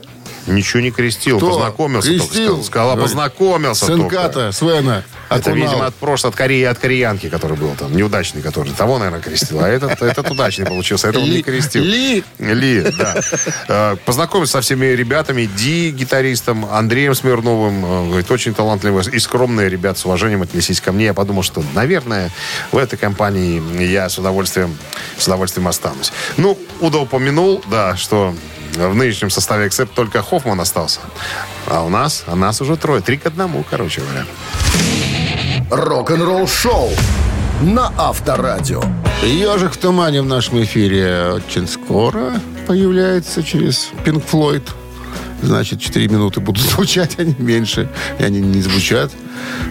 Ничего не крестил, Кто? познакомился только. Крестил? Сказал, сказал, а познакомился только. Сынка-то, Свена. Это, окунал. видимо, от прошлого, от Кореи, от кореянки, который был там, неудачный, который. Того, наверное, крестил. А этот, этот удачный получился, этого не крестил. Ли. Ли, да. Э, Познакомился со всеми ребятами, Ди, гитаристом, Андреем Смирновым. Э, Говорит, очень талантливые и скромные ребята с уважением отнеслись ко мне. Я подумал, что, наверное, в этой компании я с удовольствием, с удовольствием останусь. Ну, Уда упомянул, да, что в нынешнем составе Эксепт только Хоффман остался. А у нас, а нас уже трое. Три к одному, короче говоря. Рок-н-ролл шоу на Авторадио. Ежик в тумане в нашем эфире очень скоро появляется через Pink Floyd. Значит, 4 минуты будут звучать, они меньше. И они не звучат.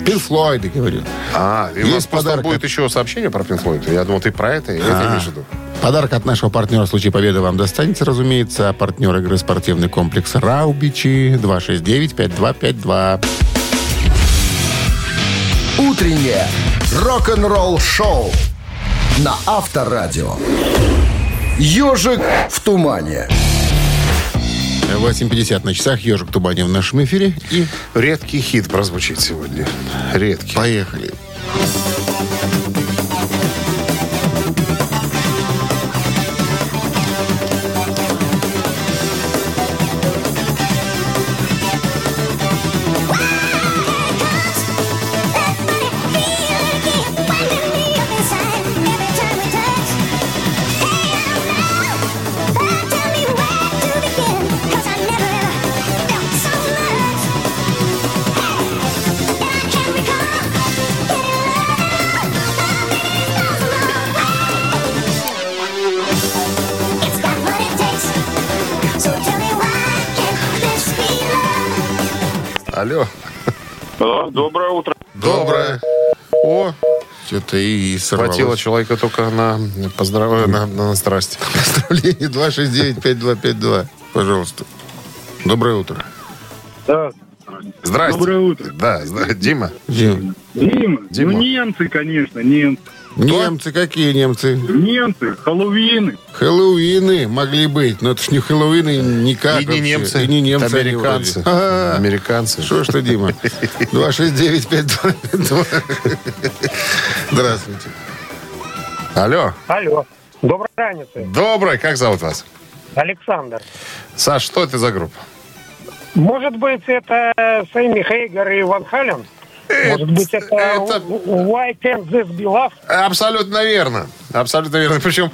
Pink Floyd, говорю. А, и у нас просто подарок будет еще сообщение про Pink Floyd. Я думал, ты про это, и это А. имеешь в виду. Подарок от нашего партнера в случае победы вам достанется, разумеется. А партнер игры спортивный комплекс «Раубичи» 269-5252. Утреннее рок-н-ролл шоу на Авторадио. Ежик в тумане. 8.50 на часах. «Ежик в тумане» в нашем эфире. И Редкий хит прозвучит сегодня. Редкий. поехали. So Доброе утро. Доброе. О, Что-то и хватило сорвалось. человека только на поздравление, на, на здрасте. Поздравление 269-5252. Пожалуйста. Доброе утро. Да. Здрасте. Доброе утро. Да, зда- Дима. Дим. Дима, Дима. ну немцы, конечно, немцы. Немцы, какие немцы? Немцы, Хэллоуины. Хэллоуины могли быть, но это ж не Хэллоуины никак И не вообще. немцы. И не немцы это они американцы. вроде. Ага. Американцы. Что ж ты, Дима? 269-5252. Здравствуйте. Алло. Алло. Доброй раницы. Доброе. Как зовут вас? Александр. Саш, что это за группа? Может быть, это Сэмми Хейгер и Ван Хален? Может быть, это, это- Why Can't This Be Love? Абсолютно верно. Абсолютно верно. Причем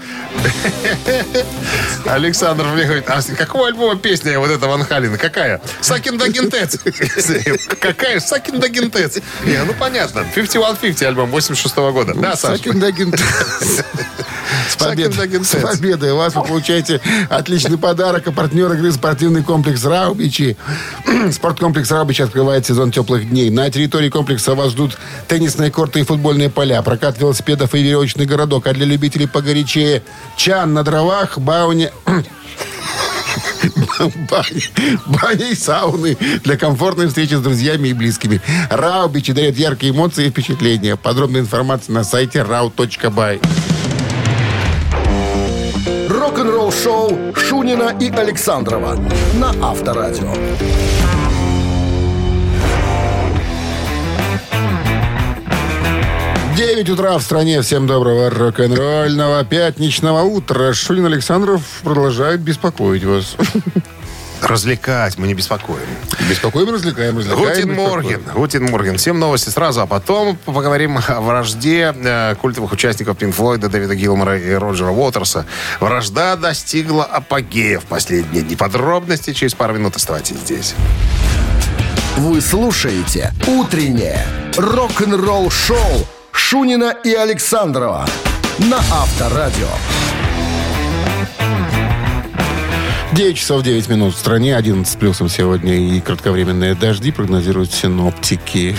Александр мне говорит, а какого альбома песня вот эта Ван Халина? Какая? Сакин Дагентец. Какая? Сакин Дагентец. Не, ну понятно. 5150 альбом 86 года. Да, Саша? Сакин-дагин. С победой. С победой вас вы получаете отличный подарок. А партнер игры спортивный комплекс «Раубичи». Спорткомплекс «Раубичи» открывает сезон теплых дней. На территории комплекса вас ждут теннисные корты и футбольные поля, прокат велосипедов и веревочный городок. А для любителей погорячее чан на дровах, бауни... Бани, бани и сауны для комфортной встречи с друзьями и близкими. Раубичи дает яркие эмоции и впечатления. Подробная информация на сайте rau.by. Рок-н-ролл шоу Шунина и Александрова на Авторадио. 9 утра в стране. Всем доброго рок-н-ролльного пятничного утра. Шулин Александров продолжает беспокоить вас. Развлекать, мы не беспокоим. Беспокоим, развлекаем, развлекаем. Гутин беспокоим. Морген. Гутин Морген. Всем новости сразу, а потом поговорим о вражде э, культовых участников Пинк Флойда, Дэвида Гилмора и Роджера Уотерса. Вражда достигла апогея в последние дни. Подробности через пару минут оставайтесь здесь. Вы слушаете «Утреннее рок-н-ролл-шоу» Шунина и Александрова на Авторадио. 9 часов 9 минут в стране, 11 с плюсом сегодня и кратковременные дожди прогнозируют синоптики.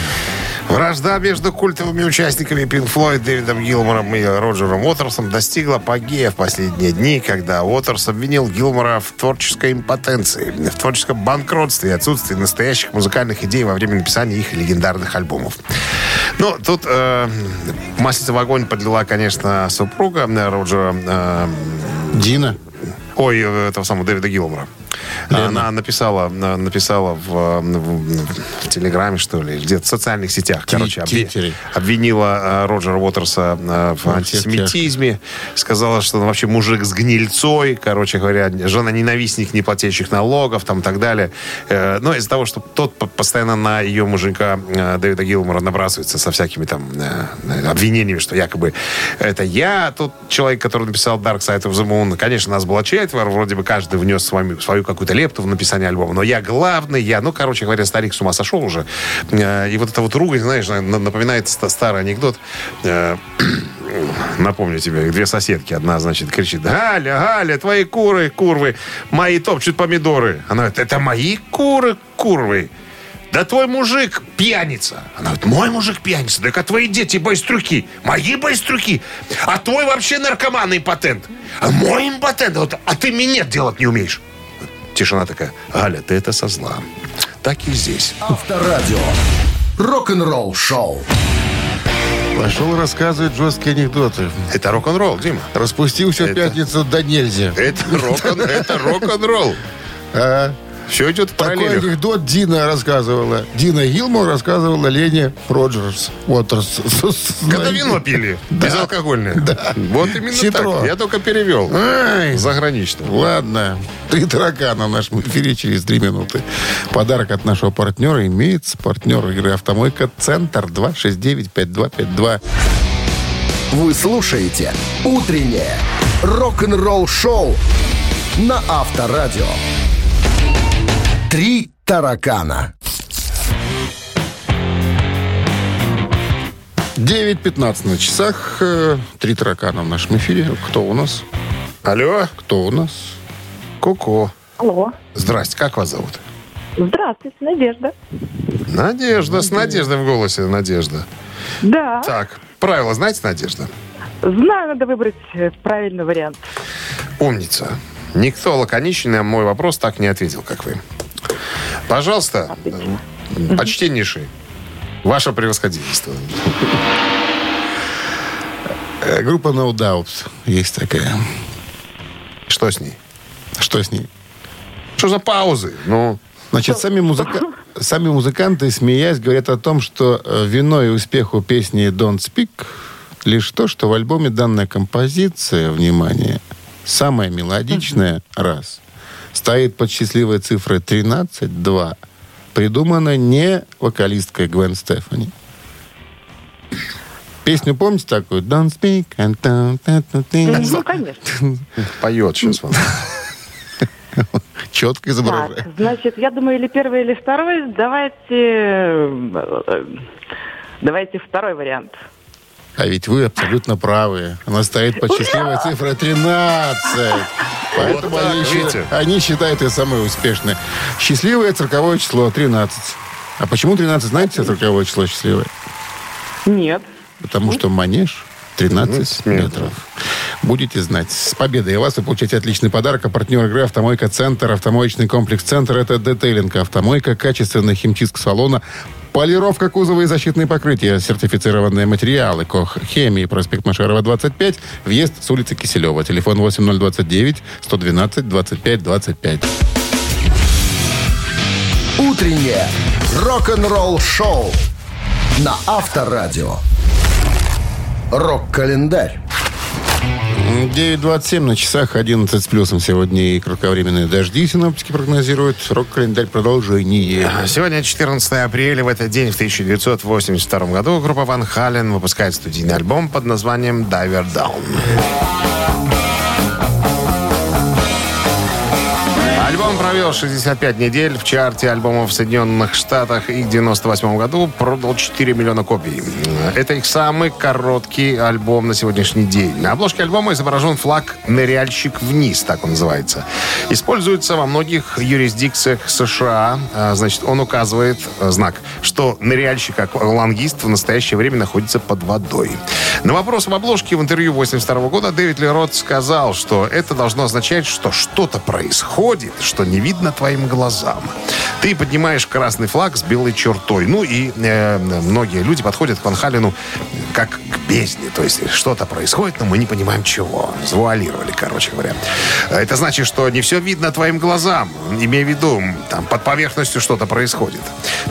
Вражда между культовыми участниками Pink Floyd Дэвидом Гилмором и Роджером Уотерсом достигла апогея в последние дни, когда Уотерс обвинил Гилмора в творческой импотенции, в творческом банкротстве и отсутствии настоящих музыкальных идей во время написания их легендарных альбомов. Ну, тут э, маслица в огонь подлила, конечно, супруга э, Роджера э, Дина. Ой, э, этого самого Дэвида Гилмора. Она написала, на- написала в, в- в Телеграме, что ли, где-то в социальных сетях, Ти- короче, обви- обвинила э, Роджера Уотерса э, в всех антисемитизме, сказала, что он вообще мужик с гнильцой, короче говоря, жена-ненавистник, не платящих налогов, там и так далее. Э, Но из-за того, что тот по- постоянно на ее мужика э, Дэвида Гилмора набрасывается со всякими там обвинениями, что якобы это я, тот человек, который написал Dark Side of the Moon. Конечно, нас было четверо, вроде бы каждый внес свою, свою какую-то лепту в написание альбома, но я главный, я, ну, короче говоря, старик с ума сошел уже. Э, И вот это вот ругань, знаешь, на- напоминает ста- старый анекдот. Э, Напомню тебе, две соседки. Одна, значит, кричит, Галя, Галя, твои куры, курвы, мои топчут помидоры. Она говорит, это мои куры, курвы. Да твой мужик пьяница. Она говорит, мой мужик пьяница. Так а твои дети байстрюки. Мои байстрюки. А твой вообще наркоман и импотент. А мой импотент. А ты минет делать не умеешь. Тишина такая. Галя, ты это со зла. Так и здесь. Авторадио. Рок-н-ролл шоу. Пошел рассказывать жесткие анекдоты. Это рок-н-ролл, Дима. Распустился в Это- пятницу до нельзя. Это рок-н- это рок-н-ролл. Все идет в такой параллелях. анекдот Дина рассказывала. Дина Гилмор рассказывала Лене Роджерс. Уотерс. Когда вино пили, безалкогольное. Вот именно Ситро. так. Я только перевел. Ай, Загранично. Ладно. Три таракана в нашем эфире через три минуты. Подарок от нашего партнера имеется. Партнер игры «Автомойка Центр» 269-5252. Вы слушаете «Утреннее рок-н-ролл-шоу» на Авторадио. «Три таракана». 9.15 на часах. Э, Три таракана в нашем эфире. Кто у нас? Алло, Кто у нас? Ку-ку. Алло. Здрасте, как вас зовут? Здравствуйте, Надежда. Надежда, с надеждой в голосе, Надежда. Да, Так, правила знаете, Надежда? знаю, надо выбрать э, правильный вариант. Умница. Никто лаконичный на мой вопрос так не ответил, как вы. Пожалуйста, почтеннейший, ваше превосходительство. Э, Группа No Doubt есть такая. Что с ней? Что с ней? Что за паузы? Ну, Значит, сами, музыка... сами музыканты, смеясь, говорят о том, что э, виной успеху песни «Don't Speak» лишь то, что в альбоме данная композиция, внимание, самая мелодичная, раз, стоит под счастливой цифрой 13-2, придумана не вокалисткой Гвен Стефани. Песню помните такую? Don't speak and don't... Ну, конечно. поет сейчас вам. Четко изображает. Так, значит, я думаю, или первый, или второй. Давайте... э, Давайте второй вариант. А ведь вы абсолютно правы. Она стоит под счастливой цифрой 13. Поэтому Вот так, они, считают- видите? они считают ее самой успешной. Счастливое цирковое число 13. А почему 13, знаете, цирковое число счастливое? Нет. Потому что манеж 13 метров. Будете знать. С победой вас вы получаете отличный подарок. А партнер игры «Автомойка Центр». Автомоечный комплекс «Центр» — это детейлинг. Автомойка, качественный химчистка салона, полировка кузова и защитные покрытия, сертифицированные материалы, КОХ, хемии, проспект Машерова, 25, въезд с улицы Киселева. Телефон 8029 112 25 25. «Утреннее рок-н-ролл-шоу» на Авторадио. Рок-календарь. 9.27 на часах, 11 с плюсом сегодня и кратковременные дожди синоптики прогнозируют. Рок-календарь продолжение. Сегодня 14 апреля. В этот день, в 1982 году, группа Ван Хален выпускает студийный альбом под названием «Diver Down». Провел 65 недель в чарте альбомов в Соединенных Штатах и к 98 году продал 4 миллиона копий. Это их самый короткий альбом на сегодняшний день. На обложке альбома изображен флаг «Ныряльщик вниз», так он называется. Используется во многих юрисдикциях США. А, Значит, он указывает а, знак, что ныряльщик, аквалангист, в настоящее время находится под водой. На вопрос об обложке в интервью 82 года Дэвид Лерот сказал, что это должно означать, что что-то происходит, что не видно твоим глазам. Ты поднимаешь красный флаг с белой чертой. Ну и э, многие люди подходят к Ван Халину как к бездне. То есть что-то происходит, но мы не понимаем чего. Завуалировали, короче говоря. Это значит, что не все видно твоим глазам. Имея в виду, там под поверхностью что-то происходит.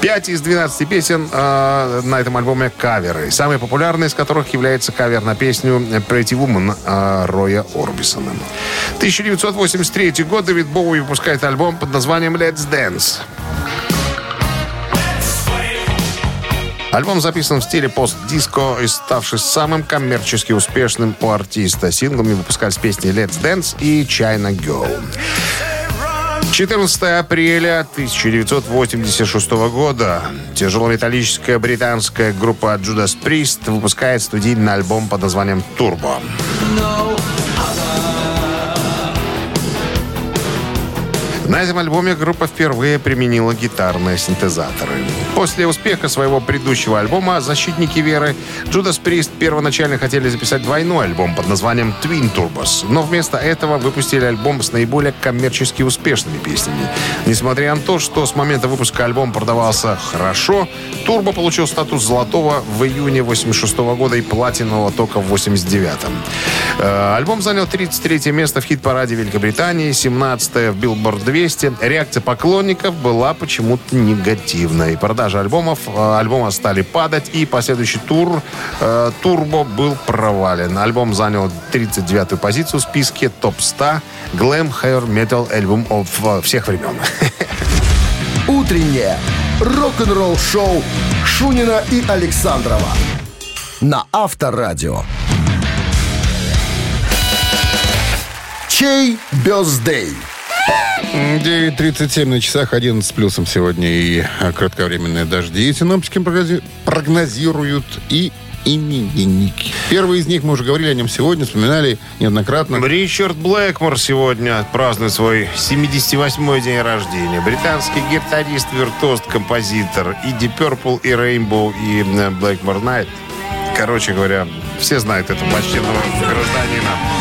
5 из 12 песен э, на этом альбоме каверы. Самый популярный из которых является кавер на песню Pretty Woman э, Роя Орбисона. 1983 год Дэвид Боуи выпускает альбом под названием Let's Dance. Альбом записан в стиле пост-диско и ставший самым коммерчески успешным у артиста. Синглами выпускались песни Let's Dance и China Girl. 14 апреля 1986 года тяжелометаллическая британская группа Judas Priest выпускает студийный альбом под названием «Турбо». На этом альбоме группа впервые применила гитарные синтезаторы. После успеха своего предыдущего альбома «Защитники веры» Judas Priest первоначально хотели записать двойной альбом под названием Twin Turbos, но вместо этого выпустили альбом с наиболее коммерчески успешными песнями. Несмотря на то, что с момента выпуска альбом продавался хорошо, Турбо получил статус золотого в июне 86 года и платинового только в 89-м. Э, Альбом занял 33 место в хит-параде Великобритании, 17 в Billboard 200. Реакция поклонников была почему-то негативной. Продажи альбомов э, альбома стали падать, и последующий тур э, Турбо был провален. Альбом занял 39-ю позицию в списке топ-100 Glam Hair Metal альбом э, всех времен. Утреннее рок-н-ролл-шоу Шунина и Александрова на Авторадио. Чей бездей? 9.37 на часах, 11 с плюсом сегодня и а, кратковременные дожди. Синоптики прогнози- прогнозируют и именинники. Первый из них, мы уже говорили о нем сегодня, вспоминали неоднократно. Ричард Блэкмор сегодня празднует свой 78-й день рождения. Британский гитарист, виртуоз, композитор. И Deep Purple, и Rainbow, и Blackmore Night. Короче говоря, все знают этого почтенного гражданина.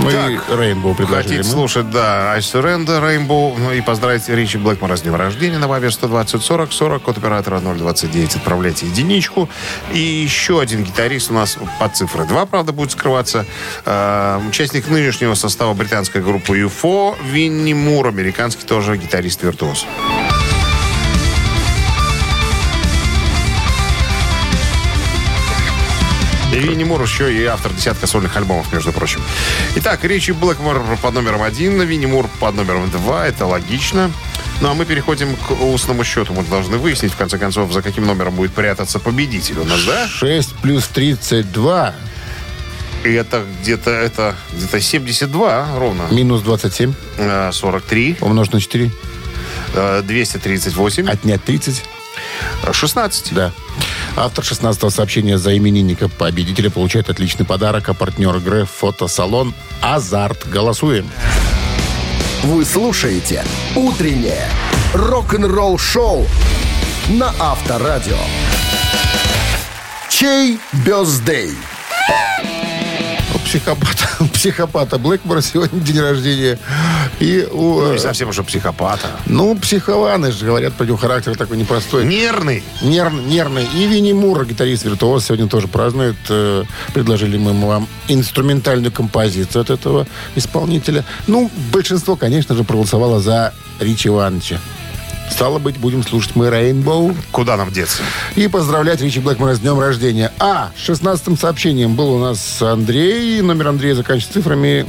Мы. Рейнбоу предложили. Хотите мы. слушать, да, I Surrender, ну и поздравить Ричи Блэкмора с днем рождения на Вавер 120 40 40, код оператора 029. Отправляйте единичку. И еще один гитарист у нас по цифре 2, правда, будет скрываться. Э, участник нынешнего состава британской группы UFO Винни Мур, американский тоже гитарист-виртуоз. И Винни Мур еще и автор десятка сольных альбомов, между прочим. Итак, Ричи Блэкмор под номером один, Винни Мур под номером два. Это логично. Ну, а мы переходим к устному счету. Мы должны выяснить, в конце концов, за каким номером будет прятаться победитель у нас, да? 6 плюс 32 И это где-то это где-то 72 ровно. минус 27 Э, 43, умножить на 4. э, 238, Отнять 30. э, 16. Да. Автор 16-го сообщения за именинника победителя получает отличный подарок, а партнер игры фотосалон «Азарт». Голосуем. Вы слушаете «Утреннее рок-н-ролл-шоу» на Авторадио. Чей бездей? У психопата, у психопата Блэкмора сегодня день рождения. И у... Ну, э, не совсем уже психопата. ну, психованы же, говорят, про него характер такой непростой. Нервный. Нерв- нервный. И Винни Мур, гитарист-виртуоз, сегодня тоже празднует. Э, Предложили мы вам инструментальную композицию от этого исполнителя. Ну, большинство, конечно же, проголосовало за Ричи Ивановича. Стало быть, будем слушать мы Рейнбоу Куда нам деться? и поздравлять Ричи Блэкмора с днем рождения. А, 16-м сообщением был у нас Андрей. Номер Андрея заканчивается цифрами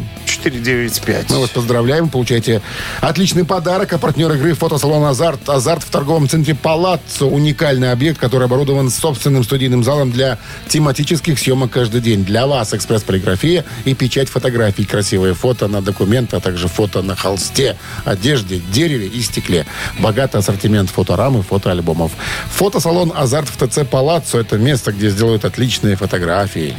5495. Мы вас поздравляем, получаете отличный подарок. А партнер игры фотосалон «Азарт». «Азарт» в торговом центре «Палаццо». Уникальный объект, который оборудован собственным студийным залом для тематических съемок каждый день. Для вас экспресс-полиграфия и печать фотографий. Красивые фото на документы, а также фото на холсте, одежде, дереве и стекле. Богатый ассортимент фоторам и фотоальбомов. Фотосалон «Азарт» в ТЦ «Палаццо» – это место, где сделают отличные фотографии.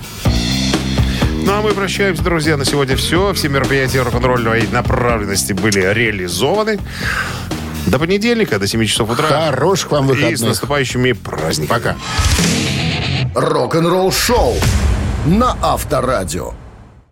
Ну, а мы прощаемся, друзья. На сегодня все. Все мероприятия рок-н-ролльной направленности были реализованы. До понедельника, до 7 часов утра. Хороших вам И с выходных. наступающими праздниками. Пока. Рок-н-ролл шоу на Авторадио.